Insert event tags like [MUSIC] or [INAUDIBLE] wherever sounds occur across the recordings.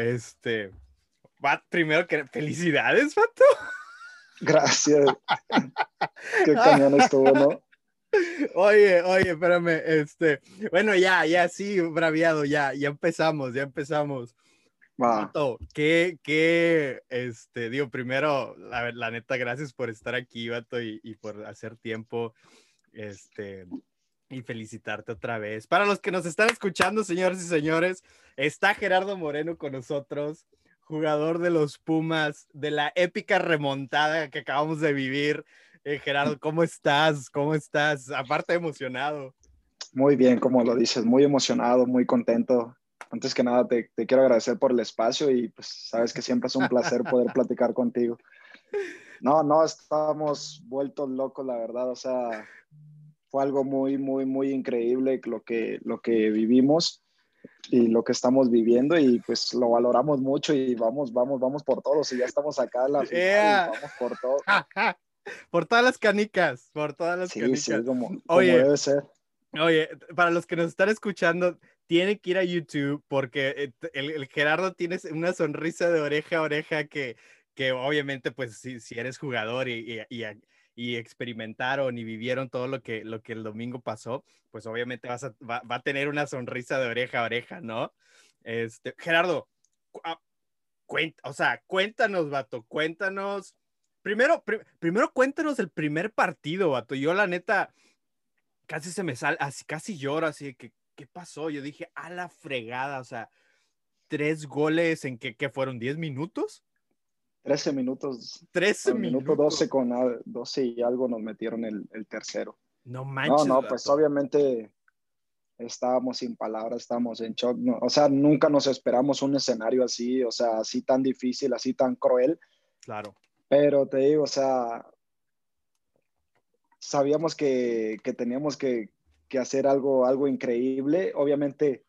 este, va, primero que felicidades, Pato. Gracias. [LAUGHS] Qué cañón estuvo, ¿no? Oye, oye, espérame, este, bueno, ya, ya, sí, braviado, ya, ya empezamos, ya empezamos. Va. qué, qué, este, digo, primero, la, la, neta, gracias por estar aquí, Vato, y, y por hacer tiempo, este, y felicitarte otra vez. Para los que nos están escuchando, señores y señores, está Gerardo Moreno con nosotros, jugador de los Pumas, de la épica remontada que acabamos de vivir. Eh, Gerardo, ¿cómo estás? ¿Cómo estás? Aparte emocionado. Muy bien, como lo dices, muy emocionado, muy contento. Antes que nada, te, te quiero agradecer por el espacio y pues sabes que siempre es un placer poder [LAUGHS] platicar contigo. No, no, estábamos vueltos locos, la verdad. O sea, fue algo muy, muy, muy increíble lo que, lo que vivimos y lo que estamos viviendo y pues lo valoramos mucho y vamos, vamos, vamos por todos y ya estamos acá en la final vamos por todo. [LAUGHS] por todas las canicas, por todas las canicas. Sí, como, oye, debe ser. Oye, para los que nos están escuchando, tienen que ir a YouTube porque eh, el, Gerardo tiene una sonrisa de oreja a oreja que, que obviamente, pues, si, si eres jugador y, y, y, experimentaron y vivieron todo lo que, lo que el domingo pasó, pues obviamente vas a, va, va, a tener una sonrisa de oreja a oreja, ¿no? Este, Gerardo, ah, cuenta, o sea, cuéntanos, vato, cuéntanos Primero, primero cuéntanos el primer partido, vato. Yo, la neta, casi se me sale, así, casi lloro, así que, ¿qué pasó? Yo dije, a la fregada, o sea, tres goles en que, ¿qué fueron? ¿10 minutos? 13 minutos. 13 minutos. 12 con 12 y algo nos metieron el, el tercero. No manches. No, no, pues obviamente estábamos sin palabras, estábamos en shock. o sea, nunca nos esperamos un escenario así, o sea, así tan difícil, así tan cruel. Claro. Pero te digo, o sea, sabíamos que, que teníamos que, que, hacer algo, algo increíble. Obviamente,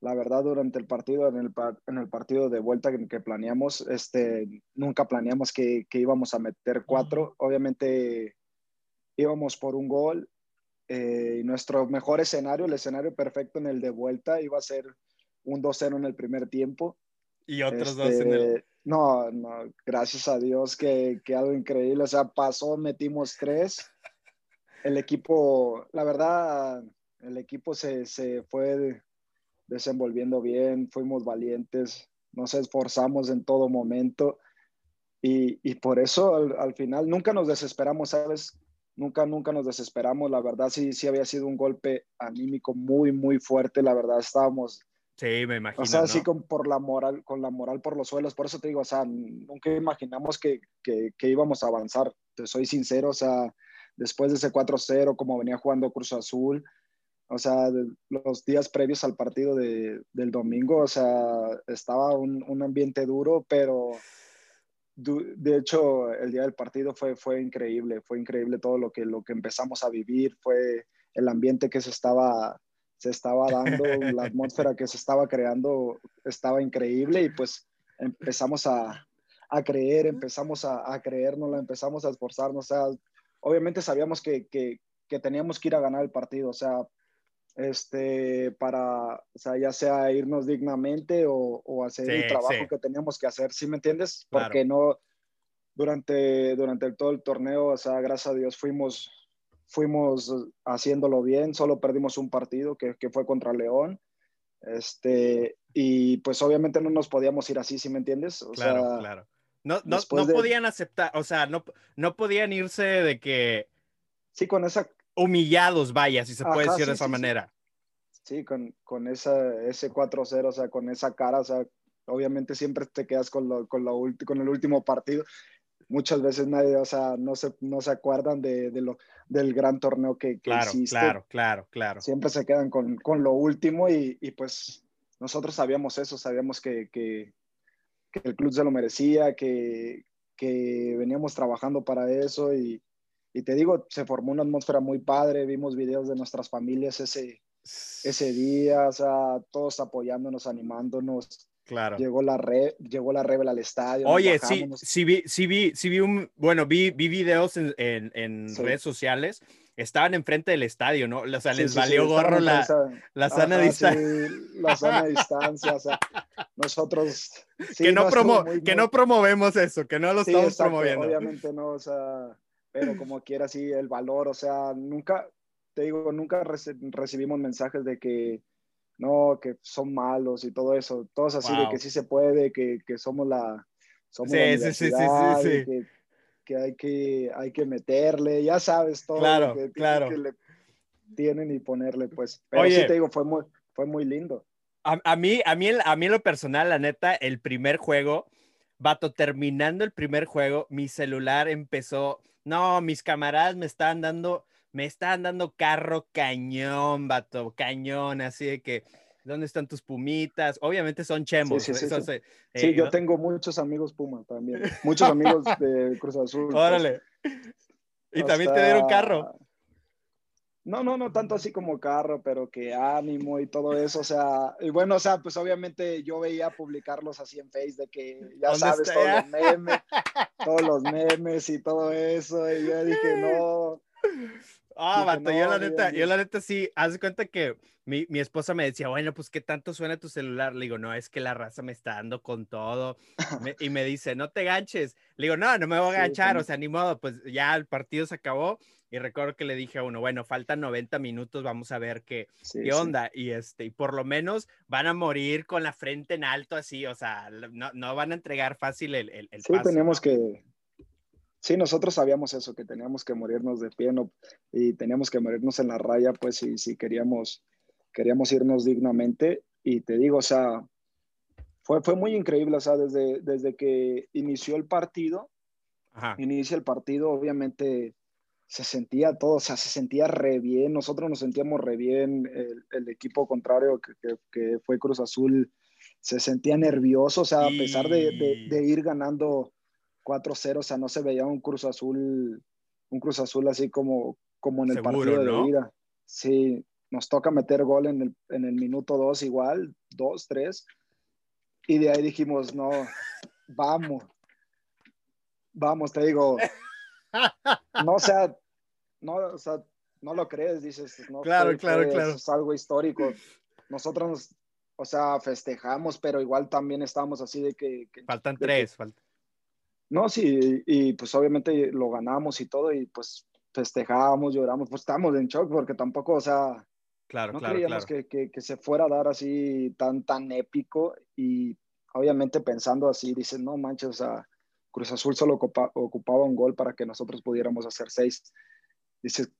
la verdad, durante el partido, en el, en el partido de vuelta que, que planeamos, este, nunca planeamos que, que, íbamos a meter cuatro. Obviamente, íbamos por un gol. Eh, y nuestro mejor escenario, el escenario perfecto en el de vuelta, iba a ser un 2-0 en el primer tiempo. Y otros dos en el este, no, no, gracias a Dios que, que, algo increíble. O sea, pasó, metimos tres. El equipo, la verdad, el equipo se, se fue desenvolviendo bien, fuimos valientes, nos esforzamos en todo momento y, y por eso al, al, final nunca nos desesperamos, ¿sabes? Nunca, nunca nos desesperamos. La verdad, sí, sí había sido un golpe anímico muy, muy fuerte. La verdad, estábamos Sí, me imagino. O sea, así con, por la moral, con la moral por los suelos. Por eso te digo, o sea, nunca imaginamos que, que, que íbamos a avanzar. Te soy sincero, o sea, después de ese 4-0, como venía jugando Cruz Azul, o sea, los días previos al partido de, del domingo, o sea, estaba un, un ambiente duro, pero de hecho, el día del partido fue, fue increíble, fue increíble todo lo que, lo que empezamos a vivir, fue el ambiente que se estaba se estaba dando, [LAUGHS] la atmósfera que se estaba creando estaba increíble y pues empezamos a, a creer, empezamos a, a creérnosla, empezamos a esforzarnos, o sea, obviamente sabíamos que, que, que, teníamos que ir a ganar el partido, o sea, este, para, o sea, ya sea irnos dignamente o, o hacer sí, el trabajo sí. que teníamos que hacer, ¿sí me entiendes? Claro. Porque no, durante, durante todo el torneo, o sea, gracias a Dios fuimos fuimos haciéndolo bien, solo perdimos un partido que, que, fue contra León. Este, y pues obviamente no nos podíamos ir así, ¿sí me entiendes? O claro, sea, claro. No, no, no de... podían aceptar, o sea, no, no podían irse de que... Sí, con esa... Humillados, vaya, si se puede decir sí, de esa sí, manera. Sí, con, con esa, ese 4-0, o sea, con esa cara, o sea, obviamente siempre te quedas con, lo, con, lo, con el último partido muchas veces nadie, o sea, no se, no se acuerdan de, de lo, del gran torneo que, que claro, hiciste. Claro, claro, claro. Siempre se quedan con, con lo último y, y, pues nosotros sabíamos eso, sabíamos que, que, que, el club se lo merecía, que, que veníamos trabajando para eso y, y, te digo, se formó una atmósfera muy padre, vimos videos de nuestras familias ese, ese día, o sea, todos apoyándonos, animándonos. Claro. Llegó la, re, llegó la Rebel al estadio. Oye, sí, sí vi, sí vi, sí vi un, bueno, vi, vi videos en, en, en redes sociales estaban enfrente del estadio, ¿no? O sea, les valió gorro la, la, sana distancia. la sana distancia, o sea, nosotros... [LAUGHS] que, no, promo, que no promovemos eso, que no lo estamos promoviendo. Obviamente no, o sea, pero como quiera, sí, el valor, o sea, nunca, te digo, nunca recibimos mensajes de que no, que son malos y todo eso, todos así de que sí se puede, que, que somos la... Somos sí, sí, sí, sí, sí, que hay que, hay que meterle, ya sabes todo claro, lo que, claro. le tienen y ponerle, pues. Pero sí te digo, fue muy, fue muy lindo. A, a, mí, a, mí, a mí en lo personal, la neta, el primer juego, vato, terminando el primer juego, mi celular empezó, no, mis camaradas me estaban dando, me estaban dando carro cañón, vato, cañón, así de que ¿Dónde están tus pumitas? Obviamente son chemos. Sí, sí, sí, eh, yo tengo muchos amigos Puma también. Muchos amigos [LAUGHS] de Cruz Azul. Pues. Órale. y también te dieron carro. No, no, no tanto así como carro, pero que ánimo y todo eso, o sea, y bueno, o sea, pues obviamente yo veía publicarlos así en Facebook de que ya sabes, todos los memes, [LAUGHS] todos los memes y todo eso, y yo dije, [LAUGHS] no, Ah, vato, yo la neta, yo la neta sí, haz cuenta que mi, mi, esposa me decía, bueno, pues qué tanto suena tu celular. Le digo, no, es que la raza me está dando con todo. y me dice, no te ganches. Le digo, no, no me voy a ganchar, o sea, ni modo, pues ya el partido se acabó. Y recuerdo que le dije a uno, bueno, faltan 90 minutos, vamos a ver qué, qué onda. Y este, y por lo menos van a morir con la frente en alto así, o sea, no, no van a entregar fácil el, el, el Sí, tenemos que, Sí, nosotros sabíamos eso, que teníamos que morirnos de pie no, y teníamos que morirnos en la raya, pues si, si queríamos, queríamos irnos dignamente. Y te digo, o sea, fue, fue muy increíble, o sea, desde, desde que inició el partido, inicia el partido, obviamente se sentía todo, o sea, se sentía re bien, nosotros nos sentíamos re bien, el, equipo contrario que, que, fue Cruz Azul se sentía nervioso, o sea, a pesar de, de, de ir ganando 4-0, o sea, no se veía un Cruz Azul, un Cruz Azul así como, como en el partido de vida. Sí, nos toca meter gol en el, en el minuto 2 igual, 2, 3, y de ahí dijimos, no, vamos, vamos, te digo, [LAUGHS] no, o sea, no, o sea, no lo crees, dices, no, claro, claro, claro. Es algo histórico. Nosotros, o sea, festejamos, pero igual también estamos así de que... faltan tres, faltan no, sí, y pues obviamente lo ganamos y todo, y pues festejábamos, lloramos, pues estábamos en shock porque tampoco, o sea, claro, no claro, creíamos Que, que, se fuera a dar así tan, tan épico y obviamente pensando así, dicen, no manches, o sea, Cruz Azul solo ocupaba un gol para que nosotros pudiéramos hacer seis. Dices,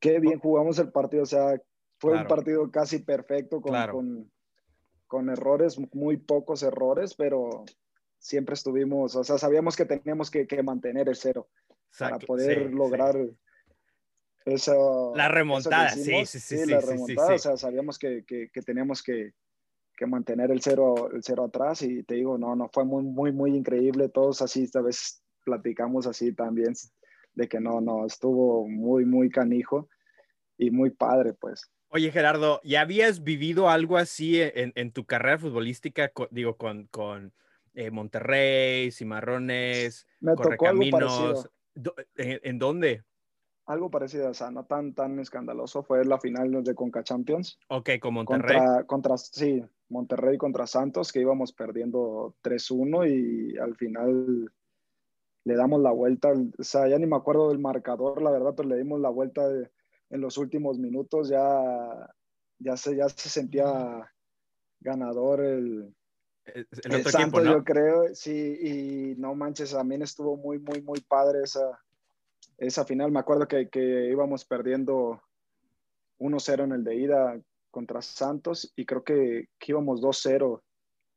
qué bien jugamos el partido, o sea, fue un partido casi perfecto con, con, con errores, muy pocos errores, pero siempre estuvimos, o sea, sabíamos que teníamos que, mantener el cero para poder lograr eso. La remontada, sí, sí, sí, la remontada, o sea, sabíamos que, teníamos que, mantener el cero, el cero atrás y te digo, no, no, fue muy, muy, muy increíble, todos así, esta vez platicamos así también, de que no, no, estuvo muy, muy canijo y muy padre, pues. Oye, Gerardo, ¿ya habías vivido algo así en, tu carrera futbolística, digo, con, con eh, Monterrey, Cimarrones, Me tocó algo parecido. ¿En, dónde? Algo parecido, o sea, no tan, tan escandaloso. Fue la final de Conca Champions. Ok, con Monterrey. Contra, sí, Monterrey contra Santos, que íbamos perdiendo 3-1 y al final le damos la vuelta. O sea, ya ni me acuerdo del marcador, la verdad, pero le dimos la vuelta en los últimos minutos. Ya, ya, se, ya se sentía ganador el, el, otro equipo, yo creo, sí, y no manches, también estuvo muy, muy, muy padre esa, esa final. Me acuerdo que, que íbamos perdiendo 1-0 en el de ida contra Santos y creo que, que íbamos 2-0,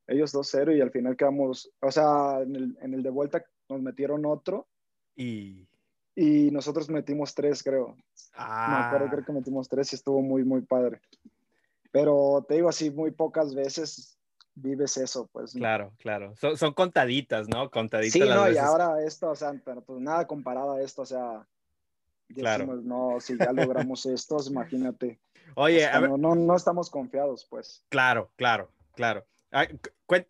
ellos 2-0 y al final quedamos, o sea, en el, en el, de vuelta nos metieron otro y, y nosotros metimos tres, creo. Ah. Me acuerdo, creo que metimos tres y estuvo muy, muy padre. Pero te digo así, muy pocas veces vives eso, pues. Claro, claro. Son, son contaditas, ¿no? Contaditas. Sí, no, y ahora esto, o sea, pero pues nada comparado a esto, o sea, claro. no, si ya logramos esto, imagínate. [LAUGHS] Oye, no, no, no estamos confiados, pues. Claro, claro, claro. Ah,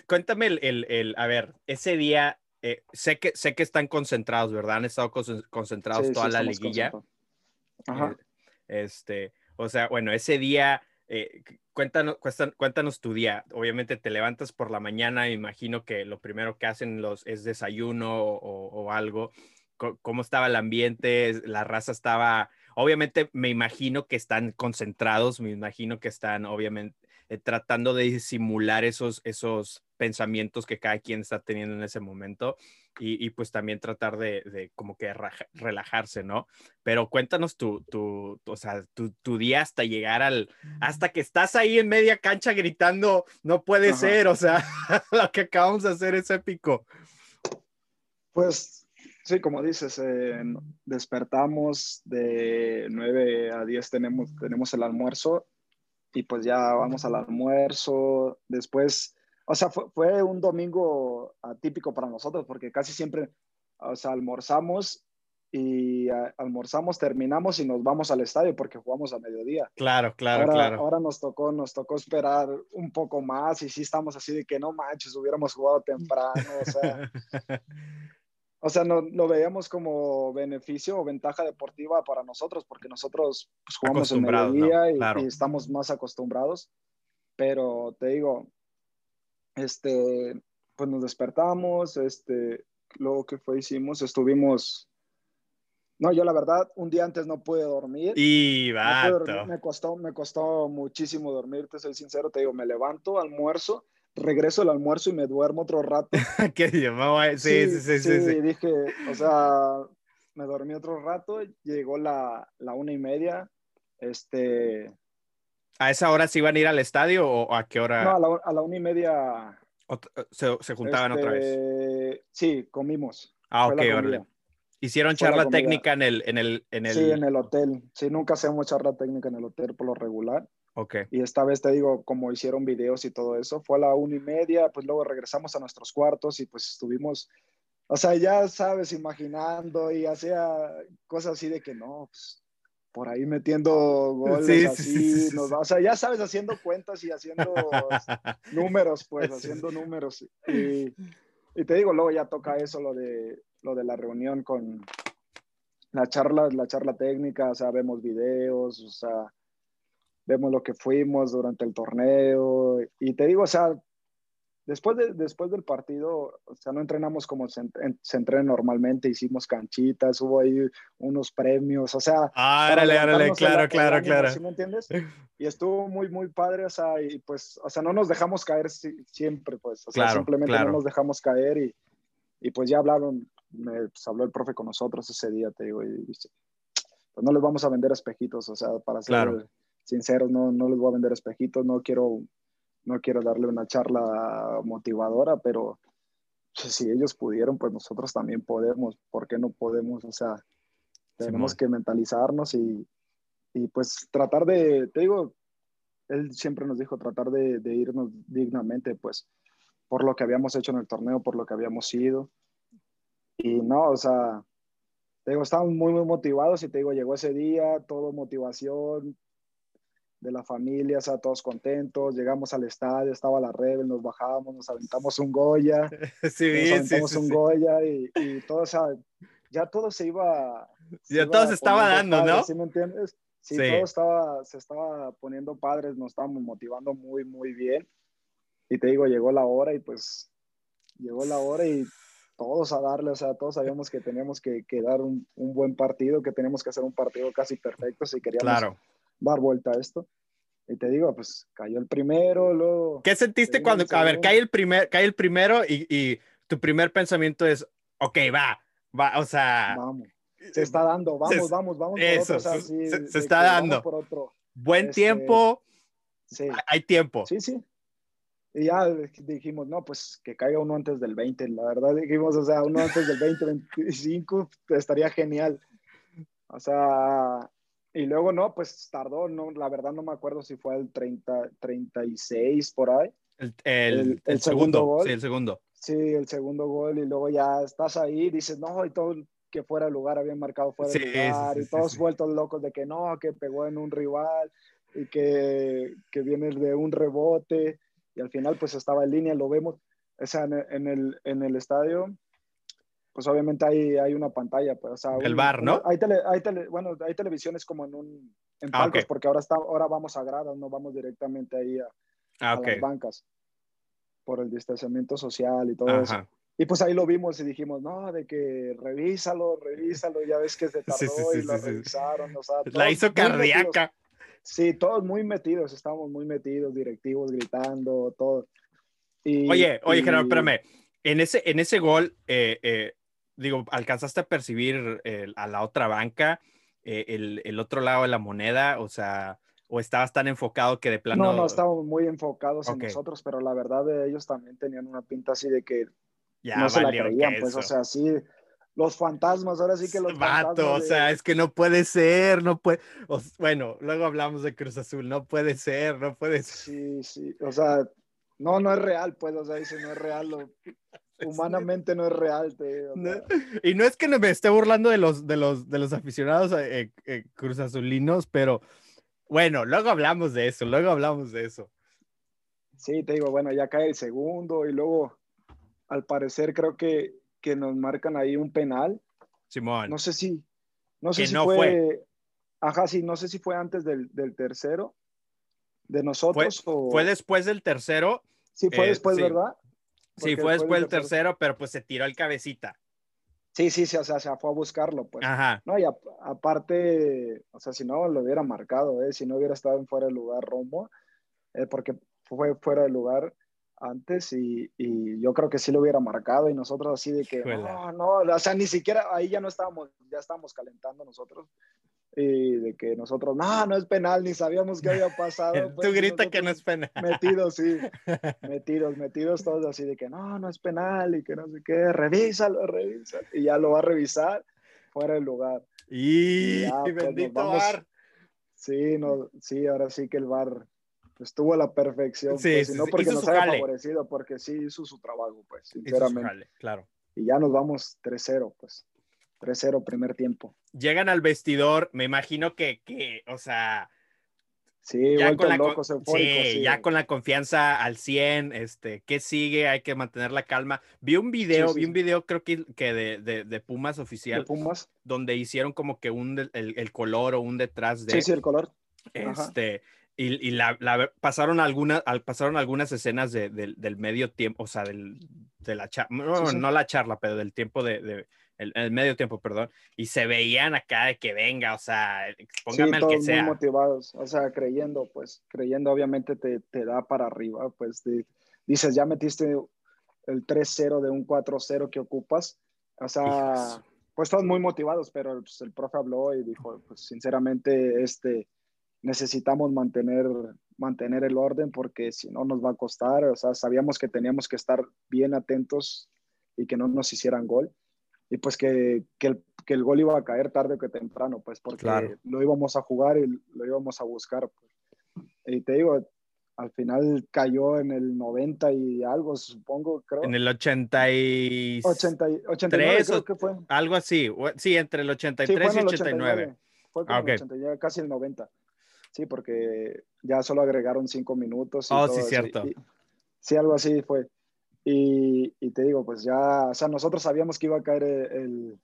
cuéntame el, el, a ver, ese día, eh, sé, que, sé que están concentrados, ¿verdad? Han estado concentrados toda la liguilla. Ajá. Eh, este, o sea, bueno, ese día, eh, cuéntanos, cuéntanos tu día. Obviamente te levantas por la mañana, imagino que lo primero que hacen los es desayuno o, algo. ¿Cómo estaba el ambiente? La raza estaba, obviamente me imagino que están concentrados, me imagino que están obviamente eh, tratando de simular esos, esos pensamientos que cada quien está teniendo en ese momento y, pues también tratar de, como que relajarse, ¿no? Pero cuéntanos tu, tu, o sea, tu, día hasta llegar al, hasta que estás ahí en media cancha gritando, no puede ser, o sea, [LAUGHS] lo que acabamos de hacer es épico. Pues sí, como dices, eh, despertamos de 9 a 10 tenemos, tenemos el almuerzo y pues ya vamos al almuerzo, después o sea, fue, un domingo atípico para nosotros porque casi siempre, o sea, almorzamos y almorzamos, terminamos y nos vamos al estadio porque jugamos a mediodía. Claro, claro, ahora, claro. Ahora nos tocó, nos tocó esperar un poco más y sí estamos así de que no manches, hubiéramos jugado temprano, o sea. [LAUGHS] o sea, no, lo veíamos como beneficio o ventaja deportiva para nosotros porque nosotros pues, jugamos en mediodía y, y estamos más acostumbrados. Pero te digo, este, pues nos despertamos, este, luego que fue hicimos, estuvimos, no, yo la verdad, un día antes no pude dormir. Y va. me costó, me costó muchísimo dormir, te soy sincero, te digo, me levanto, almuerzo, regreso al almuerzo y me duermo otro rato. [LAUGHS] ¿Qué sí, sí, sí, sí, sí, dije, o sea, me dormí otro rato, llegó la, la una y media, este, ¿A esa hora se iban a ir al estadio o a qué hora? No, a la, una y media. Eh, se, juntaban otra vez. Este, sí, comimos. Ah, ok, órale. ¿Hicieron charla técnica en el, en, el, en el...? Sí, en el hotel. Sí, nunca hacemos charla técnica en el hotel por lo regular. Ok. Y esta vez te digo, como hicieron videos y todo eso, fue a la una y media, pues luego regresamos a nuestros cuartos y pues estuvimos, o sea, ya sabes, imaginando y hacía cosas así de que no, pues por ahí metiendo goles así, o sea, ya sabes, haciendo cuentas y haciendo [LAUGHS] números, pues, haciendo números. Y, te digo, luego ya toca eso, lo de, lo de la reunión con la charla, la charla técnica, o sea, vemos videos, o sea, vemos lo que fuimos durante el torneo. Y te digo, o sea, Después, de, después del partido, o sea, no entrenamos como se, entrena normalmente, hicimos canchitas, hubo ahí unos premios, o sea... Árale, árale, claro, claro, claro. ¿Sí me entiendes? [LAUGHS] Y estuvo muy, muy padre, o sea, y pues, o sea, no nos dejamos caer siempre, pues, o sea, simplemente no nos dejamos caer y, y pues ya hablaron, me pues, habló el profe con nosotros ese día, te digo, y dice, pues no les vamos a vender espejitos, o sea, para ser sinceros, no, no les voy a vender espejitos, no quiero no quiero darle una charla motivadora, pero pues, si ellos pudieron, pues nosotros también podemos. ¿Por qué no podemos? O sea, tenemos que mentalizarnos y, y, pues tratar de, te digo, él siempre nos dijo tratar de, de, irnos dignamente, pues, por lo que habíamos hecho en el torneo, por lo que habíamos ido. Y no, o sea, te digo, estábamos muy, muy motivados y te digo, llegó ese día, todo motivación, de la familia, o sea, todos contentos, llegamos al estadio, estaba la Rebel, nos bajábamos, nos aventamos un Goya, [LAUGHS] sí, nos aventamos un Goya y, y, todo, o sea, ya todo se iba... ya todo se estaba dando, ¿no? ¿Sí me entiendes? Sí, todo estaba, se estaba poniendo padres, nos estábamos motivando muy, muy bien. Y te digo, llegó la hora y pues llegó la hora y todos a darle, o sea, todos sabíamos que teníamos que, que dar un, un, buen partido, que teníamos que hacer un partido casi perfecto si queríamos claro dar vuelta a esto. Y te digo, pues cayó el primero, luego... ¿Qué sentiste cuando, a ver, cae el, primer, cae el primero y, y, tu primer pensamiento es, ok, va, va, o sea... Vamos, se está dando, vamos, vamos, vamos. Eso, por otro, se, está dando. Por otro. Buen este, tiempo, sí. hay tiempo. Sí, sí. Y ya dijimos, no, pues que caiga uno antes del 20, la verdad dijimos, o sea, uno antes del 20, 25, estaría genial. O sea, y luego no, pues tardó, no, la verdad no me acuerdo si fue el 30, 36 por ahí. El, el, el, segundo, gol. Sí, el segundo. Sí, el segundo gol y luego ya estás ahí, dices, no, y todo que fuera el lugar habían marcado fuera del lugar y todos vueltos locos de que no, que pegó en un rival y que, que viene de un rebote y al final pues estaba en línea, lo vemos, o sea, en, el, en el estadio, pues obviamente hay, hay una pantalla, pues, o sea, el bar, ¿no? Hay, tele, hay tele, bueno, hay televisiones como en un en ah, palcos, porque ahora está, ahora vamos a gradas, no vamos directamente ahí a, ah, las bancas por el distanciamiento social y todo eso. Y pues ahí lo vimos y dijimos, no, de que revísalo, revísalo, ya ves que se [LAUGHS] tardó y lo revisaron. O sea, La hizo cardíaca. Sí, todos muy metidos, estábamos muy metidos, directivos gritando, todo. Y, oye, oye, Gerardo, espérame. En ese, en ese gol, eh, eh, digo, ¿alcanzaste a percibir a la otra banca, eh, el, el, otro lado de la moneda? O sea, ¿o estabas tan enfocado que de plano... No, no, estábamos muy enfocados en nosotros, pero la verdad ellos también tenían una pinta así de que ya no se la creían, pues, o sea, sí, los fantasmas, ahora sí que los Vato, o sea, es que no puede ser, no puede, bueno, luego hablamos de Cruz Azul, no puede ser, no puede ser. Sí, sí, o sea, no, no es real, pues, o sea, dice, no es real, humanamente no es real. Y no es que me esté burlando de los, de los, de los aficionados eh, eh, Cruz Azulinos, pero bueno, luego hablamos de eso, luego hablamos de eso. Sí, te digo, bueno, ya cae el segundo y luego al parecer creo que, que nos marcan ahí un penal. Simón. No sé si, no sé si fue, ajá, sí, no sé si fue antes del, del tercero de nosotros fue, o... fue después del tercero. Sí, fue eh, después, ¿verdad? Sí, fue después del tercero, pero pues se tiró el cabecita. Sí, sí, sí, o sea, se fue a buscarlo, pues. Ajá. No, y aparte, o sea, si no lo hubiera marcado, ¿eh? si no hubiera estado en fuera de lugar Romo, eh, porque fue fuera de lugar, antes y, y, yo creo que sí lo hubiera marcado y nosotros así de que no, no, o sea, ni siquiera ahí ya no estábamos, ya estábamos calentando nosotros y de que nosotros, no, no es penal, ni sabíamos qué había pasado. [LAUGHS] Pues, Tú grita que no es penal. Metidos, sí, [LAUGHS] metidos, metidos todos así de que no, no es penal y que no sé qué, revísalo, revísalo. Y ya lo va a revisar fuera del lugar. Y, pues, bendito bar. Sí, no, sí, ahora sí que el bar estuvo a la perfección. Sí, pues, no porque nos haya favorecido, porque sí hizo su trabajo, pues, sinceramente. claro. Y ya nos vamos 3-0, pues. 3-0 primer tiempo. Llegan al vestidor, me imagino que, que o sea... Sí, ya con la, sí, ya con la confianza al 100, este, ¿qué sigue? Hay que mantener la calma. Vi un video, vi un video creo que, que de, de, de, Pumas oficial. De Pumas. Donde hicieron como que un, el, el color o un detrás de... Sí, sí, el color. Este, y, la, pasaron, algunas, pasaron algunas escenas del medio tiempo, o sea, del, de la charla, no, la charla, pero del tiempo de, el, medio tiempo, perdón, y se veían acá de que venga, o sea, póngame al que sea. Muy motivados, o sea, creyendo, pues, creyendo obviamente te, te da para arriba, pues dices, ya metiste el 3-0 de un 4-0 que ocupas, o sea, pues todos muy motivados, pero pues, el profe habló y dijo, pues sinceramente, este necesitamos mantener, mantener el orden porque si no nos va a costar, o sea, sabíamos que teníamos que estar bien atentos y que no nos hicieran gol y pues que, que, el, que el, gol iba a caer tarde o que temprano, pues porque lo íbamos a jugar y lo íbamos a buscar. Pues. Y te digo, al final cayó en el 90 y algo, supongo, creo. En el 80 y... 80, 89 creo que fue. Algo así, sí, entre el 83 y 89. Fue como ah, casi el 90. Sí, porque ya solo agregaron cinco minutos. Y oh, sí, cierto. sí, algo así fue. Y, y, te digo, pues ya, o sea, nosotros sabíamos que iba a caer el,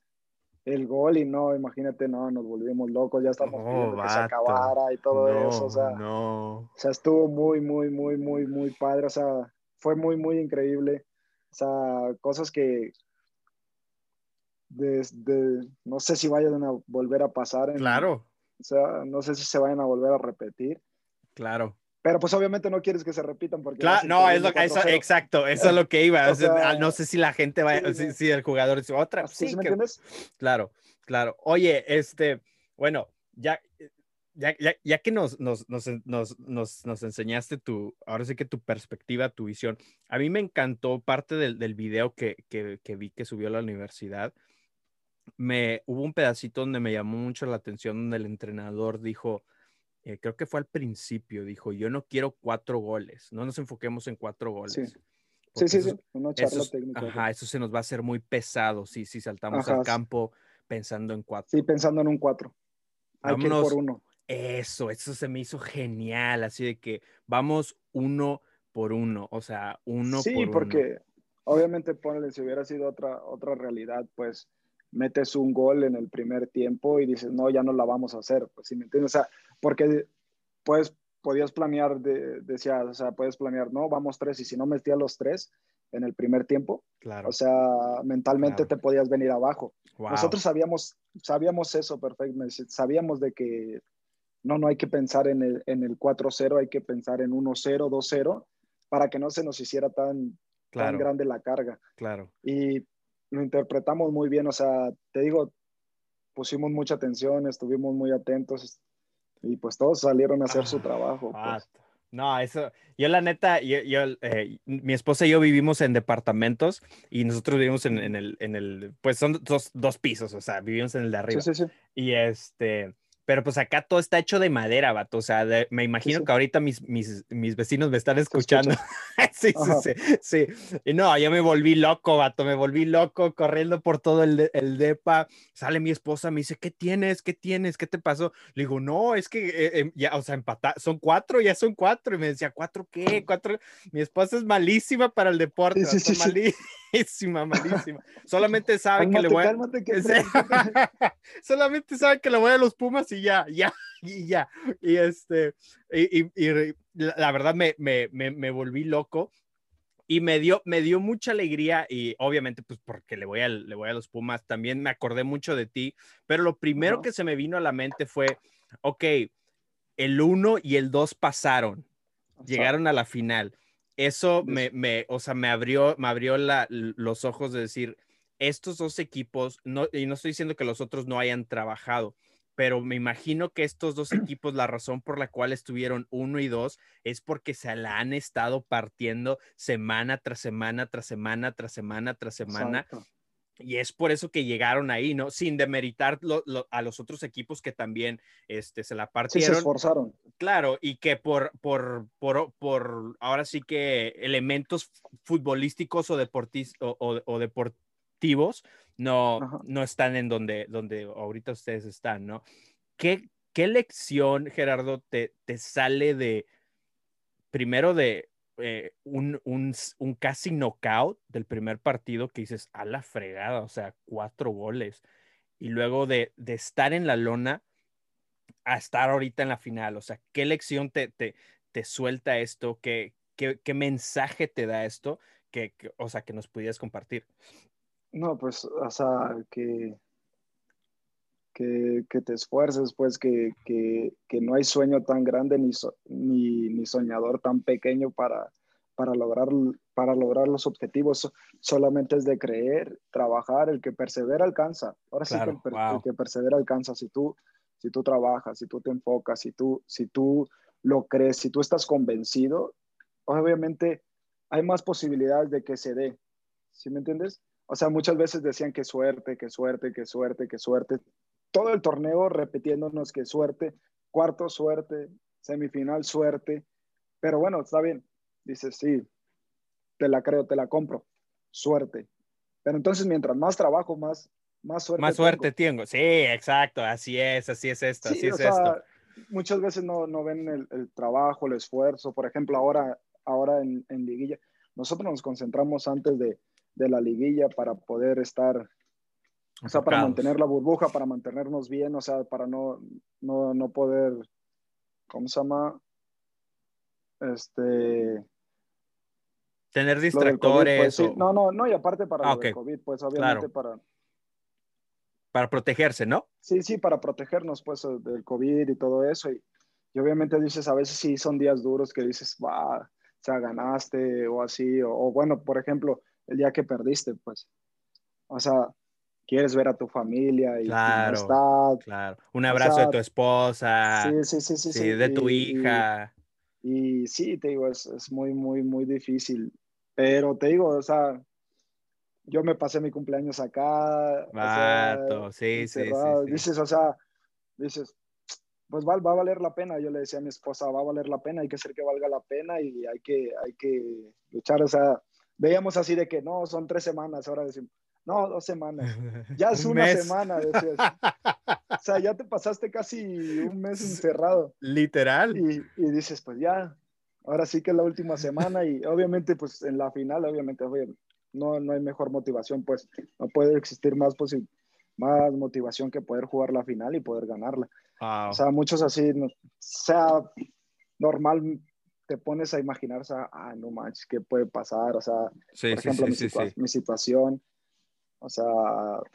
el gol y no, imagínate, no, nos volvimos locos, ya estábamos pidiendo que se acabara y todo eso, o sea, no. o sea, estuvo muy, muy, muy, muy, muy padre, o sea, fue muy, muy increíble, o sea, cosas que desde, no sé si vayan a volver a pasar. claro. O sea, no sé si se vayan a volver a repetir. Claro. Pero pues obviamente no quieres que se repitan porque... Claro, no, es lo, eso, exacto, [LAUGHS] eso es lo que iba. no sé si la gente va, si, el jugador dice otra. ¿Sí, me entiendes? Claro, claro. Oye, este, bueno, ya, ya, ya, ya que nos, nos, nos, nos, enseñaste tu, ahora sí que tu perspectiva, tu visión, a mí me encantó parte del, del video que, que, que vi que subió a la universidad me hubo un pedacito donde me llamó mucho la atención, donde el entrenador dijo, eh, creo que fue al principio, dijo, yo no quiero cuatro goles, no nos enfoquemos en cuatro goles. Sí, sí, sí, una charla técnica. Ajá, eso se nos va a hacer muy pesado si, si saltamos al campo pensando en cuatro. Sí, pensando en un cuatro. Hay por uno. Eso, eso se me hizo genial, así de que vamos uno por uno, o sea, uno sí, por uno. Sí, porque obviamente, ponle, si hubiera sido otra, otra realidad, pues metes un gol en el primer tiempo y dices, no, ya no la vamos a hacer, pues si me entiendes, o sea, porque pues podías planear, de, decía, o sea, puedes planear, no, vamos tres, y si no metía los tres en el primer tiempo, claro. o sea, mentalmente Claro. te podías venir abajo. Wow. Nosotros sabíamos, sabíamos eso perfectamente, sabíamos de que no, no hay que pensar en el, en el 4-0, hay que pensar en 1-0, 2-0, para que no se nos hiciera tan, tan claro, grande la carga. claro. Y lo interpretamos muy bien, o sea, te digo, pusimos mucha atención, estuvimos muy atentos y pues todos salieron a hacer su Ah, trabajo. pues. No, eso, yo la neta, yo, yo, eh, mi esposa y yo vivimos en departamentos y nosotros vivimos en, en el, en el, pues son dos, dos pisos, o sea, vivimos en el de arriba. Sí, sí, sí. Y este, pero pues acá todo está hecho de madera, vato. O sea, de- me imagino sí. que ahorita mis, mis, mis vecinos me están escucha. escuchando. [LAUGHS] sí, sí, Ajá. sí, sí. Y no, yo me volví loco, vato. Me volví loco corriendo por todo el, el depa. Sale mi esposa, me dice, ¿qué tienes? ¿Qué tienes? ¿Qué te pasó? Le digo, no, es que eh, eh, ya, o sea, empatar, son cuatro, ya son cuatro. Y me decía, ¿cuatro qué? Cuatro. Mi esposa es malísima para el deporte, Sí, malísima, malísima. [LAUGHS] Solamente sabe que le voy a... cálmate, que [LAUGHS] Sí. Solamente sabe que le voy a los Pumas y ya, ya, [LAUGHS] y ya. Y este, y, y- y la verdad me, me, me, me volví loco y me dio, me dio mucha alegría y obviamente pues porque le voy, a, le voy a los Pumas, también me acordé mucho de ti, pero lo primero que se me vino a la mente fue, ok, el 1 y el 2 pasaron, llegaron a la final. Eso me, me, o sea, me abrió, me abrió la- los ojos de decir, estos dos equipos, no, y no estoy diciendo que los otros no hayan trabajado, pero me imagino que estos dos equipos, la razón por la cual estuvieron uno y dos es porque se la han estado partiendo semana tras semana, tras semana, tras semana, tras semana, Exacto. y es por eso que llegaron ahí, ¿no? Sin demeritar lo- lo- a los otros equipos que también este, se la Sí, se partieron. esforzaron. Claro, y que por, por, por, por ahora sí que elementos futbolísticos o, deportis, o, o- o deportivos no, Ajá. no están en donde, donde ahorita ustedes están, ¿no? ¿Qué, qué lección, Gerardo, te, te sale de, primero de eh, un, un, un casi knockout del primer partido que dices, a la fregada, o sea, cuatro goles, y luego de, de estar en la lona a estar ahorita en la final? O sea, ¿qué lección te, te, te suelta esto? ¿Qué, qué, qué mensaje te da esto? Que, que, o sea, que nos pudieras compartir. No, pues, o sea, que, que, que te esfuerces, pues, que, que, que, no hay sueño tan grande ni, so, ni, ni, soñador tan pequeño para, para, lograr, para lograr los objetivos. Solamente es de creer, trabajar, el que persevera alcanza. Ahora claro, sí que el, wow. el, que persevera alcanza. Si tú, si tú trabajas, si tú te enfocas, si tú, si tú lo crees, si tú estás convencido, obviamente hay más posibilidades de que se dé. ¿Sí me entiendes? O sea, muchas veces decían que suerte, que suerte, que suerte, que suerte. Todo el torneo repitiéndonos que suerte, cuarto suerte, semifinal suerte. Pero bueno, está bien. Dices, sí, te la creo, te la compro. Suerte. Pero entonces, mientras más trabajo, más, más suerte. Más suerte tengo. tengo. Sí, exacto. Así es, así es esto, sí, así es sea, esto. Muchas veces no, no ven el, el, trabajo, el esfuerzo. Por ejemplo, ahora, ahora en, en liguilla, nosotros nos concentramos antes de, de la liguilla para poder estar, o sea, para mantener la burbuja, para mantenernos bien, o sea, para no, no, no poder, ¿cómo se llama? Este... Tener distractores. COVID, pues, sí. No, no, no, y aparte para ah, lo okay. del COVID, pues obviamente claro. para... Para protegerse, ¿no? Sí, sí, para protegernos, pues, del COVID y todo eso. Y, y obviamente dices, a veces sí son días duros que dices, va, o sea, ganaste o así, o, o bueno, por ejemplo, el día que perdiste, pues, o sea, quieres ver a tu familia y, claro, está. Claro, un abrazo o sea, de tu esposa, sí, sí, sí, sí, sí, sí. de tu y, hija. Y, y, sí, te digo, es, es muy, muy, muy difícil, pero te digo, o sea, yo me pasé mi cumpleaños acá. Vato, o sea, sí, sí, sí, sí, Dices, o sea, dices, pues va, va, a valer la pena. Yo le decía a mi esposa, va a valer la pena, hay que hacer que valga la pena y hay que, hay que luchar. O sea, veíamos así de que no, son tres semanas, ahora decimos, no, dos semanas. [LAUGHS] Ya es una mes. semana, decías. o sea, ya te pasaste casi un mes encerrado. Literal. Y, y dices, pues ya, ahora sí que es la última semana y obviamente pues en la final, obviamente, no, no hay mejor motivación, pues no puede existir más, más motivación que poder jugar la final y poder ganarla. O sea, muchos así, sea normal, te pones a imaginar, o sea, ah, no manches, ¿qué puede pasar? O sea, por ejemplo, mi, situación, o sea,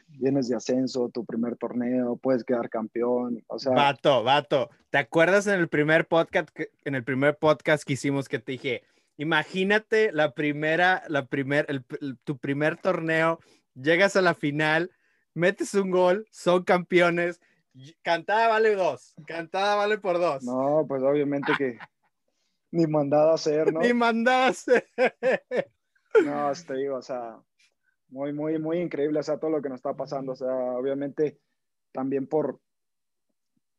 vienes de ascenso, tu primer torneo, puedes quedar campeón, o sea... Vato, vato, ¿te acuerdas en el primer podcast, en el primer podcast que hicimos que te dije, imagínate la primera, la primer, tu primer torneo, llegas a la final, metes un gol, son campeones, cantada vale dos, cantada vale por dos. No, pues obviamente que ni mandada a hacer, ¿no? [LAUGHS] Ni mandada a. No, te digo, o sea, muy, muy, muy increíble, o sea, todo lo que nos está pasando, o sea, obviamente también por,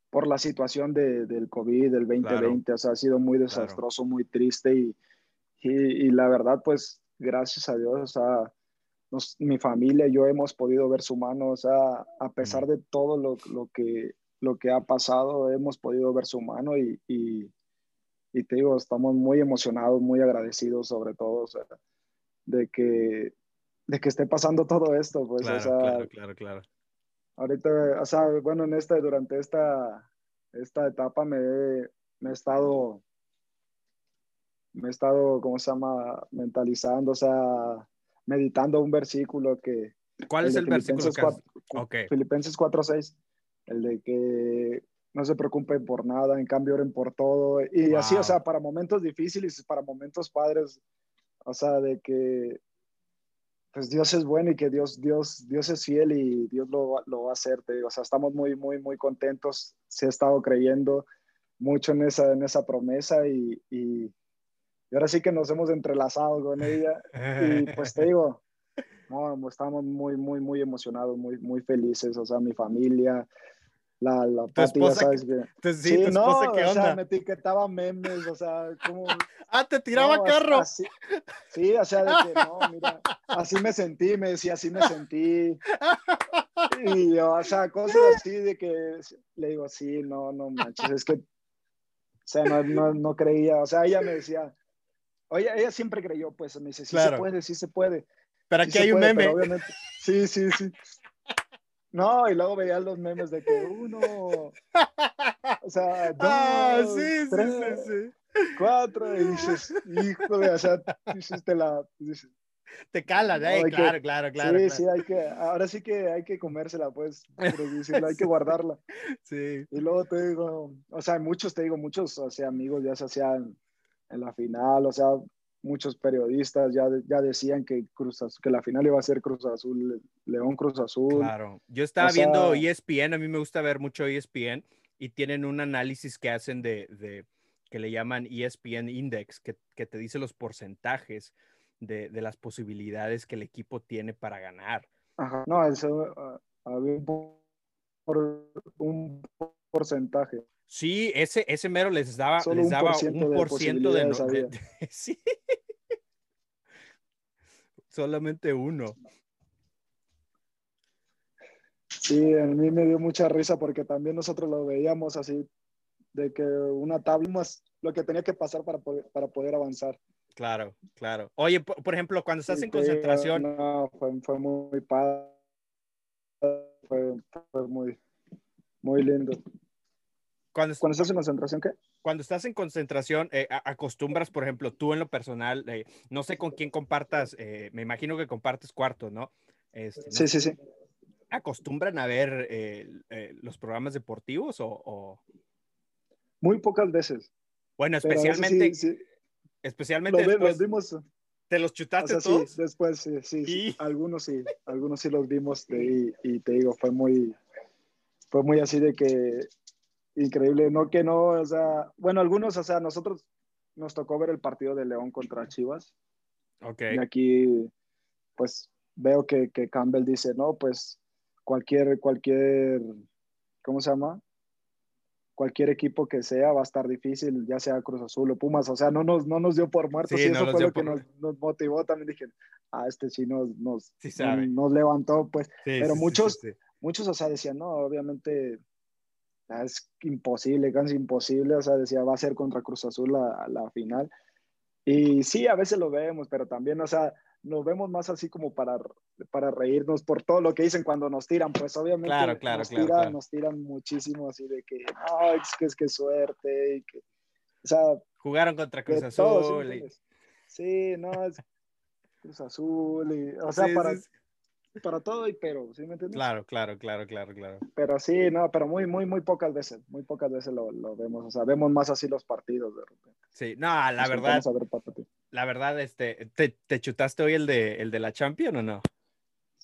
por la situación de, del COVID, del 2020, o sea, ha sido muy desastroso, muy triste y, y, la verdad, pues, gracias a Dios, o sea, mi familia y yo hemos podido ver su mano, o sea, a pesar de todo lo, lo, que, lo que ha pasado, hemos podido ver su mano y, y, y te digo, estamos muy emocionados, muy agradecidos sobre todo, o sea, de que, de que esté pasando todo esto, pues, claro, o sea, claro, claro, claro. Ahorita, o sea, bueno, en este, durante esta, esta etapa me he, me he estado, me he estado, ¿cómo se llama? Mentalizando, o sea, meditando un versículo que... ¿Cuál es el versículo? 4, okay. Filipenses 4.6, el de que no se preocupen por nada, en cambio oren por todo. Y así, o sea, para momentos difíciles, para momentos padres, o sea, de que pues Dios es bueno y que Dios, Dios, Dios es fiel y Dios lo, lo va a hacer. Te digo. O sea, estamos muy, muy, muy contentos. Se ha estado creyendo mucho en esa, en esa promesa y, y, y, ahora sí que nos hemos entrelazado con ella. Y pues te digo, no, estamos muy, muy, muy emocionados, muy, muy felices. O sea, mi familia, la, la tu esposa, ¿sabes que, sí, tu no, ¿qué onda? O sea, me etiquetaba memes, o sea, como... [LAUGHS] ah, te tiraba carro. Así, sí, o sea, de que no, mira, así me sentí, me decía, así me sentí. [LAUGHS] Y yo, o sea, cosas así de que le digo, sí, no, no manches, es que, o sea, no, no, no creía, o sea, ella me decía, oye, ella siempre creyó, pues, me dice, sí se puede, sí se puede. Pero aquí hay un meme. Sí, sí, sí. No, y luego veía los memes de que uno, o sea, [LAUGHS] dos, ah, sí, tres, sí, sí, cuatro, y dices, híjole, o sea, dices, te la, dices, te calas, ¿eh? claro, claro, claro. Sí, sí, hay que, ahora sí que hay que comérsela, pues, [LAUGHS] producirla, hay que guardarla. Sí. Y luego te digo, o sea, muchos, te digo, muchos, o sea, amigos ya se hacían en la final, o sea, muchos periodistas ya, ya decían que, Cruz que la final iba a ser Cruz Azul, León Cruz Azul. Claro, yo estaba viendo ESPN, a mí me gusta ver mucho ESPN y tienen un análisis que hacen de, de que le llaman ESPN Index, que, que te dice los porcentajes de, de, las posibilidades que el equipo tiene para ganar. Ajá, no, eso uh, había un, por, un porcentaje. Sí, ese, ese mero les daba, les daba un por ciento de, de, [LAUGHS] sí. Solamente uno. Sí, a mí me dio mucha risa porque también nosotros lo veíamos así, de que una tabla más lo que tenía que pasar para poder, para poder avanzar. Claro, claro. Oye, por, ejemplo, cuando estás en concentración. No, fue, fue muy padre. Fue, fue muy, muy lindo. Cuando, estás en concentración, ¿qué? Cuando estás en concentración, eh, acostumbras, por ejemplo, tú en lo personal, eh, no sé con quién compartas, eh, me imagino que compartes cuartos, ¿no? Este, sí, sí, sí. ¿Acostumbran a ver los programas deportivos o, Muy pocas veces. Bueno, especialmente... Especialmente después, vimos, ¿Te los chutaste todos? Sí, después sí, sí, Algunos sí, algunos sí los vimos y, y te digo, fue muy, fue muy así de que increíble, no que no, o sea, bueno, algunos, o sea, nosotros nos tocó ver el partido de León contra Chivas. Ok. Y aquí, pues, veo que, que Campbell dice, no, pues, cualquier, cualquier, ¿cómo se llama? Cualquier equipo que sea va a estar difícil, ya sea Cruz Azul o Pumas, o sea, no nos, no nos dio por muertos y eso fue lo que nos, nos, motivó. También dije, ah, este sí nos, nos, nos levantó, pues. pero muchos, muchos, o sea, decían, no, obviamente es imposible, casi imposible, o sea, decía, va a ser contra Cruz Azul la, la final. Y sí, a veces lo vemos, pero también, o sea, lo vemos más así como para, para reírnos por todo lo que dicen cuando nos tiran, pues obviamente claro, claro, nos, claro, tiran, claro. nos tiran muchísimo así de que, no, es que es que suerte, y que, o sea, Jugaron contra Cruz todo, ¿sí me Azul. y-? Sí, no, es Cruz Azul, y, o sea, Sí, para, sí, para todo y pero, ¿sí me entiendes? Claro, claro, claro, claro, claro. Pero sí, no, pero muy, muy, muy pocas veces, muy pocas veces lo, lo vemos, o sea, vemos más así los partidos de repente. Sí, no, la Nos verdad, a ver. La verdad, este, ¿te, te chutaste hoy el de, el de la Champions o no?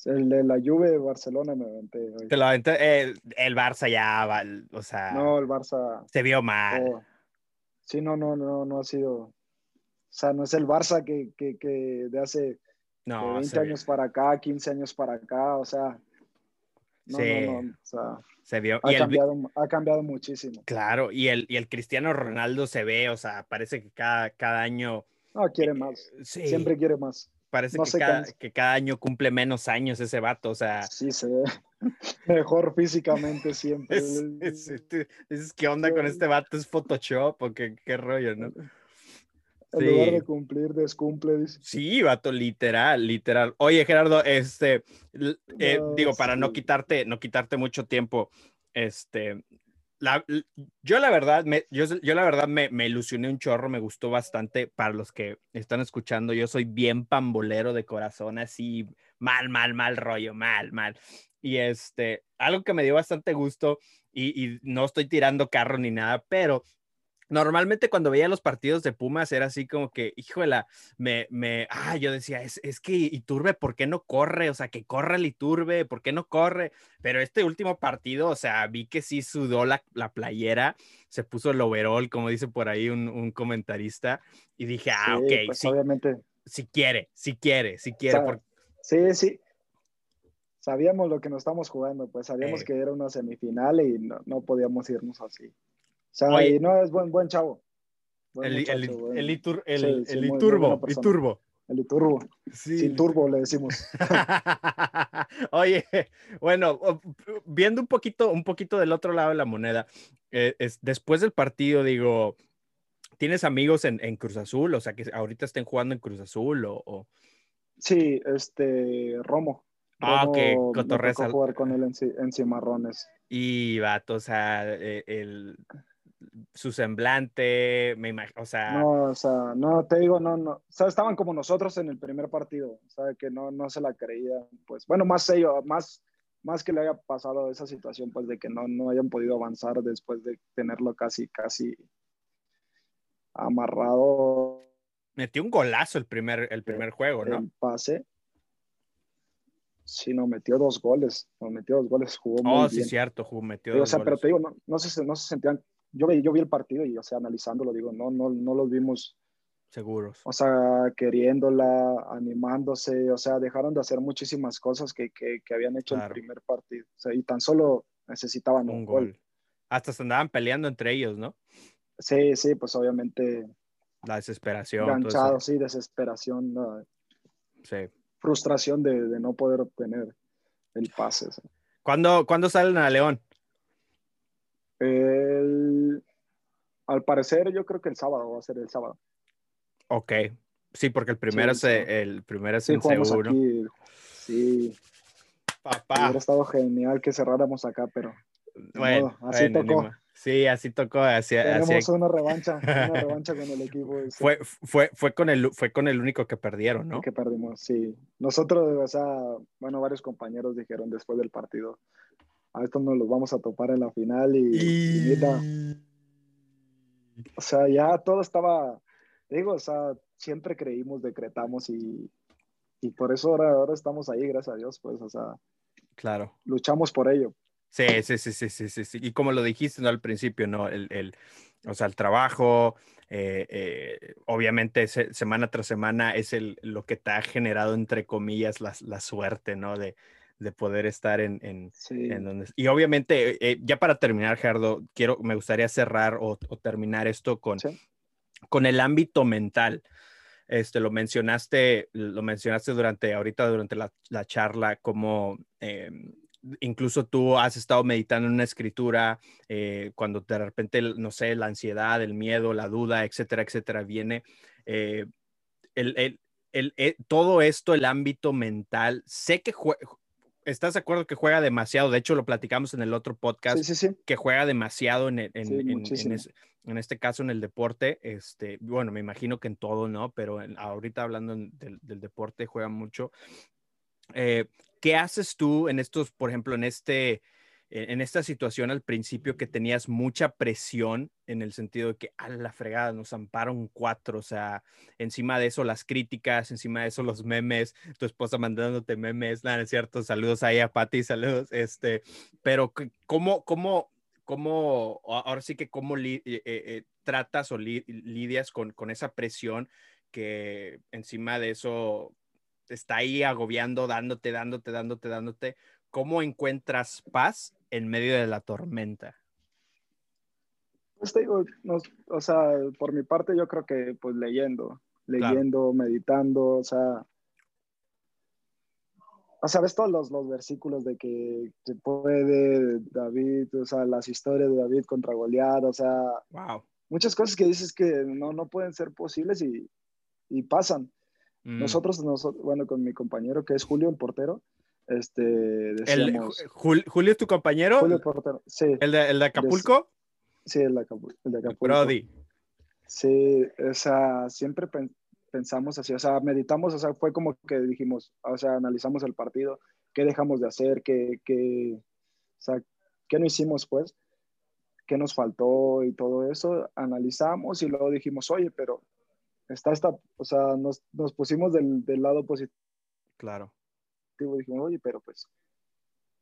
El de la Juve de Barcelona me aventé hoy. Te lo aventé, el, el Barça ya, va, o sea, No, el Barça. se vio mal. oh, sí, no, no, no, no ha sido. O sea, no es el Barça que, que, que de hace no, 20 se, años para acá, 15 años para acá, o sea. No, Sí. no, no. O sea, se vio. ha Y el, cambiado, ha cambiado muchísimo. claro, y el, y el Cristiano Ronaldo se ve, o sea, parece que cada, cada año. No, quiere más. Sí, Siempre quiere más. parece no que, cada, que cada año cumple menos años ese vato, o sea. Sí, se ve [LAUGHS] mejor físicamente siempre. [LAUGHS] Es, es- ¿qué onda con este vato? ¿Es Photoshop o qué, qué rollo, no? En Sí. lugar de cumplir, descumple. dice. Sí, vato, literal, literal. Oye, Gerardo, este, eh, No, digo, para no quitarte, no quitarte mucho tiempo, este, yo la verdad, me, yo, yo la verdad me, me ilusioné un chorro, me gustó bastante. Para los que están escuchando, yo soy bien pambolero de corazón, así, mal, mal, mal rollo, mal, mal. Y este, algo que me dio bastante gusto, y no estoy tirando carro ni nada, pero normalmente cuando veía los partidos de Pumas era así como que, híjola, me, me, ah, yo decía, es, es que Iturbe, ¿por qué no corre? O sea, que corre el Iturbe, ¿por qué no corre? Pero este último partido, o sea, vi que sí sudó la, la playera, se puso el overall, como dice por ahí un, un comentarista, y dije, ah, Sí, ok, pues sí, obviamente. si quiere, si quiere, si quiere, sea, porque- Sí, sí. Sabíamos lo que nos estamos jugando, pues sabíamos Eh. que era una semifinal y no, no podíamos irnos así. O sea, Oye. no es buen, buen chavo. Buen el, el, muchacho, buen- el, Itur- el, Sí, sí, el muy- Iturbo, el Iturbo. Sí, Sin turbo le decimos. [LAUGHS] Oye, bueno, viendo un poquito, un poquito del otro lado de la moneda, eh, es, después del partido, digo, ¿tienes amigos en, en Cruz Azul? O sea, que ahorita estén jugando en Cruz Azul o... o- Sí, este, Romo. Ah, ok, al- jugar con él en, en Cimarrones. Y vato, o sea, eh, el, su semblante, me imagino, o sea, No, o sea, no, te digo, no, no. O sea, estaban como nosotros en el primer partido. O sea, que no, no se la creían. Pues, bueno, más ellos, más, más que le haya pasado esa situación, pues, de que no, no hayan podido avanzar después de tenerlo casi, casi amarrado metió un golazo el primer, el primer juego, ¿no? el pase. Sí, no, metió dos goles. No, metió dos goles, jugó muy Oh, sí, bien. cierto, ju- metió Digo, o dos sea, pero goles. te digo, no, no, se, no se sentían. Yo vi, yo vi el partido y, o sea, analizándolo, digo, no, no, no los vimos, seguros. o sea, queriéndola, animándose, o sea, dejaron de hacer muchísimas cosas que, que, que habían hecho Claro. en el primer partido. O sea, y tan solo necesitaban un, Un gol. gol. Hasta se andaban peleando entre ellos, ¿no? Sí, sí, pues obviamente La desesperación. enganchados, sí, desesperación, Sí. frustración de, de no poder obtener el pase. o sea. ¿Cuándo, ¿Cuándo salen a León? El- al parecer, yo creo que el sábado va a ser el sábado. Ok. Sí, porque el primero, el es, eh, sábado. el primero es Sí, en seguro. aquí. Sí, Papá. hubiera estado genial que cerráramos acá, pero Bueno, modo, así bueno, tocó. Sí, así tocó. Así, así- tenemos una revancha, una [LAUGHS] revancha con el equipo ese fue, fue, fue, con el, fue con el único que perdieron, ¿no? que perdimos. Sí, nosotros, o sea, bueno, varios compañeros dijeron después del partido, a esto nos los vamos a topar en la final y, y mira, o sea, ya todo estaba, digo, o sea, siempre creímos, decretamos y, y por eso ahora, ahora estamos ahí, gracias a Dios, pues, o sea, Claro. luchamos por ello. Sí, sí, sí, sí, sí, sí, sí. Y como lo dijiste ¿no? al principio, ¿no? El, el, o sea, el trabajo, eh, eh, obviamente se- semana tras semana es el, lo que te ha generado, entre comillas, la, la suerte, ¿no? De, de poder estar en, en, Sí, en donde... Y obviamente, eh, ya para terminar, Gerardo, quiero, me gustaría cerrar o, o terminar esto con, Sí. con el ámbito mental. Este, lo mencionaste, lo mencionaste durante, ahorita durante la, la charla, como eh, incluso tú has estado meditando en una escritura, eh, cuando de repente, no sé, la ansiedad, el miedo, la duda, etcétera, etcétera, viene. Eh, el, el, todo esto, el ámbito mental, sé que ¿Estás de acuerdo que juega demasiado? De hecho, lo platicamos en el otro podcast, que juega demasiado en, en, en, este caso en el deporte. Este, bueno, me imagino que en todo, ¿no? Pero ahorita hablando del, del, deporte, juega mucho. Eh, ¿Qué haces tú en estos, por ejemplo, en este e-, en esta situación al principio que tenías mucha presión en el sentido de que a la fregada nos amparon cuatro, o sea, encima de eso las críticas, encima de eso los memes, tu esposa mandándote memes, nada, es cierto, saludos ahí a Pati, saludos, este, pero ¿cómo, cómo, cómo, ahora sí que cómo eh, eh, eh, tratas o lidias con, con esa presión que encima de eso está ahí agobiando, dándote, dándote, dándote, dándote? ¿Cómo encuentras paz en medio de la tormenta? Pues o sea, por mi parte yo creo que pues leyendo, leyendo, meditando, o sea, o sea, ves todos los, los, versículos de que se puede David, o sea, las historias de David contra Goliat, o sea, wow. muchas cosas que dices que no, no pueden ser posibles y, y pasan. Mm. Nosotros, nosotros, bueno, con mi compañero que es Julio, el portero, este, decíamos, Julio es tu compañero? Julio Portero, sí. ¿El de, el de Acapulco? Sí, el de, Acapulco. El de Acapulco. Brody. Sí, o sea, siempre pensamos así, o sea, meditamos, o sea, fue como que dijimos, o sea, analizamos el partido, qué dejamos de hacer, qué, qué, o sea, qué no hicimos, pues, qué nos faltó y todo eso, analizamos y luego dijimos, oye, pero está esta, o sea, nos, nos pusimos del, del lado positivo. Claro dijimos, oye, pero pues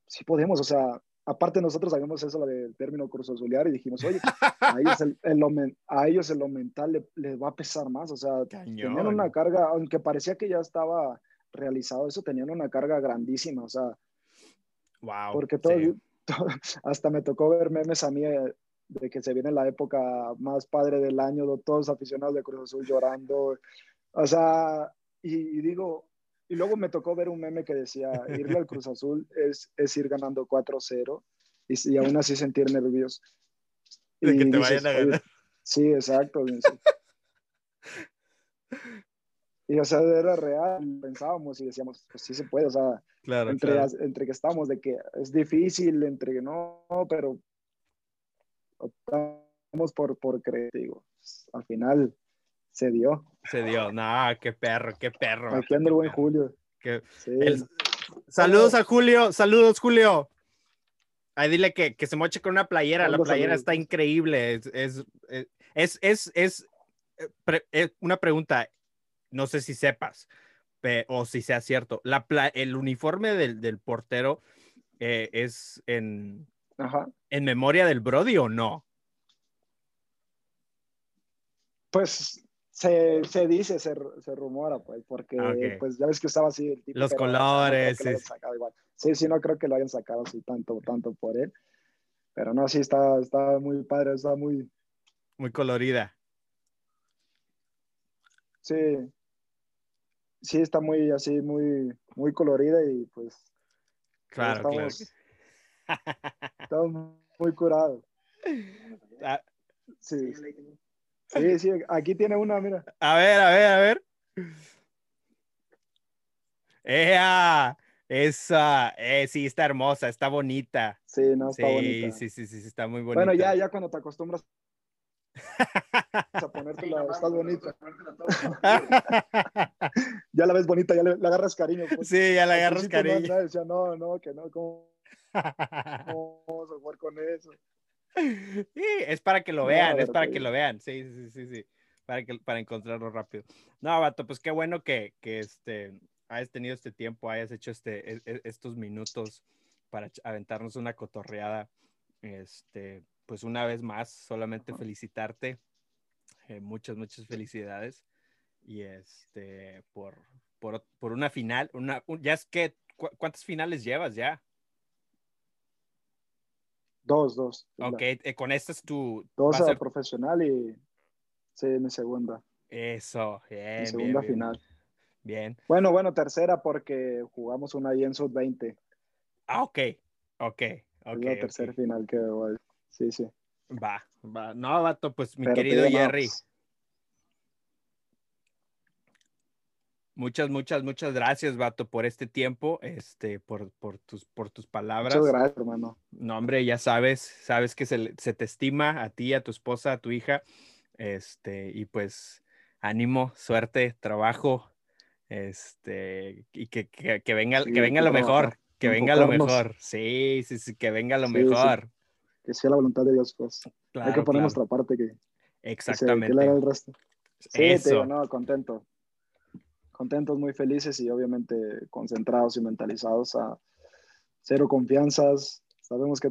sí podemos, o sea, aparte nosotros sabemos eso del término curso y dijimos, oye, [LAUGHS] a ellos, el, a ellos en lo mental les va a pesar más, o sea, tenían una carga, aunque parecía que ya estaba realizado eso, tenían una carga grandísima, o sea, wow, porque todo, [LAUGHS] hasta me tocó ver memes a mí eh, de que se viene la época más padre del año, todos aficionados de Cruz Azul llorando, o sea, y digo, y luego me tocó ver un meme que decía, irle al Cruz Azul es, es ir ganando 4-0 y, y, aún así sentir nervios. De y que te vayan a ganar. Sí, exacto. y o sea, era real, pensábamos y decíamos, pues sí se puede, o sea, claro, entre, entre que estamos de que es difícil, entre que no, pero optamos por, por creer, digo, al final se dio. Se dio, no, qué perro, qué perro. Aquí anda el buen Julio. Saludos a Julio, saludos Julio. Ahí dile que, que se moche con una playera, la playera está increíble. Es, es, es, es, es, eh, una pregunta, no sé si sepas o si sea cierto. La el uniforme del, del portero eh, es en, en memoria del Brody o no? Pues se, se dice, se, se, rumora, pues, porque ah, pues ya ves que estaba así el tipo. Los colores, sí. sí. sí, no creo que lo hayan sacado así tanto, tanto por él. Pero no, sí, está, está muy padre, está muy... Muy colorida. Sí. Sí, está muy así, muy, muy colorida y pues... Claro, estamos, claro. Estamos muy curados. Ah. Sí. Sí, sí, aquí tiene una, mira. A ver, a ver, a ver. ¡Ea! Esa, eh, sí, está hermosa, está bonita. Sí, no, está bonita. Sí, sí, sí, sí, está muy bonita. Bueno, ya, ya cuando te acostumbras a ponértela, [LAUGHS] estás bonita. [LAUGHS] ya la ves bonita, ya le, agarras cariño. Pues. Sí, ya le agarras cariño. No, no, no, que no, ¿cómo, ¿cómo [LAUGHS] vamos a jugar con eso? [LAUGHS] es para que lo vean, es para que lo vean. Sí, sí, sí, sí. Para, que, para encontrarlo rápido. No, vato, pues qué bueno que, que este, hayas tenido este tiempo, hayas hecho este, e, e, estos minutos para aventarnos una cotorreada. Este, pues una vez más, solamente felicitarte. Eh, muchas, muchas felicidades. Y este, por, por, por una final, una, ya es que, ¿cuántas finales llevas ya? Dos, dos. Ok, eh, con esta es tu... Dos a profesional y sí, mi segunda. Eso, bien. Mi segunda final. Bien. Bueno, bueno, tercera porque jugamos una ahí en sub-20. Ah, ok. Ok, ok. es la tercera final que voy. Sí, sí. Va, va. No, vato, pues mi Pero querido Jerry. Muchas, muchas, muchas gracias, vato, por este tiempo, este, por, por, tus, por tus palabras. muchas gracias, hermano. No, hombre, ya sabes, sabes que se, se te estima a ti, a tu esposa, a tu hija. Este, y pues ánimo, suerte, trabajo. Este, y que, que, que venga, Sí, que venga lo que mejor, que venga lo mejor. Sí, sí, sí, que venga lo Sí, sí. mejor. Que sea la voluntad de Dios, pues. hay que poner claro. nuestra parte que, que, se, que Exactamente. le haga el resto. Sí, te Eso. digo, no, contento. Contentos, muy felices y obviamente concentrados y mentalizados a cero confianzas. Sabemos que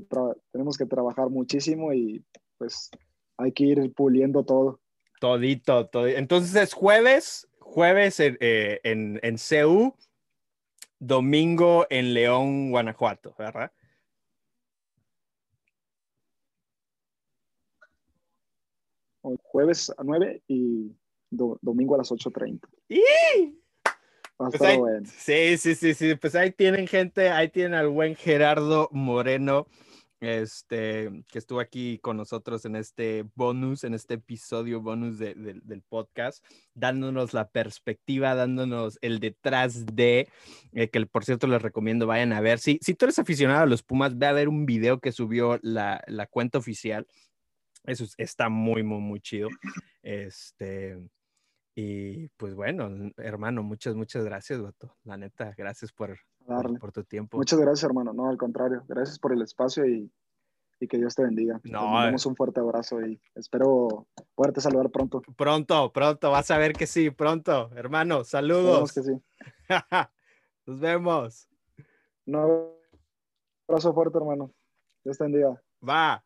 tenemos que trabajar muchísimo y pues hay que ir puliendo todo. Todito, todo. Entonces es jueves, jueves en, eh, en, en CU, domingo en León, Guanajuato, ¿verdad? Jueves a 9 y do- domingo a las 8.30. ¡Y! Pues ahí- sí, sí, sí, sí. Pues ahí tienen gente, ahí tienen al buen Gerardo Moreno, este, que estuvo aquí con nosotros en este bonus, en este episodio bonus de- de- del podcast, dándonos la perspectiva, dándonos el detrás de, eh, que por cierto les recomiendo vayan a ver. Si, si tú eres aficionado a los Pumas, ve a ver un video que subió la, la cuenta oficial. Eso es- está muy, muy, muy chido. Este, y pues bueno, hermano, muchas, muchas gracias, vato. La neta, gracias por, por, por tu tiempo. Muchas gracias, hermano. No, al contrario. Gracias por el espacio y, y que Dios te bendiga. No, Te mandamos un fuerte abrazo y espero poderte saludar pronto. Pronto, pronto, vas a ver que sí, pronto, hermano. Saludos. que sí. [LAUGHS] Nos vemos. Un abrazo fuerte, hermano. Dios te bendiga. Va.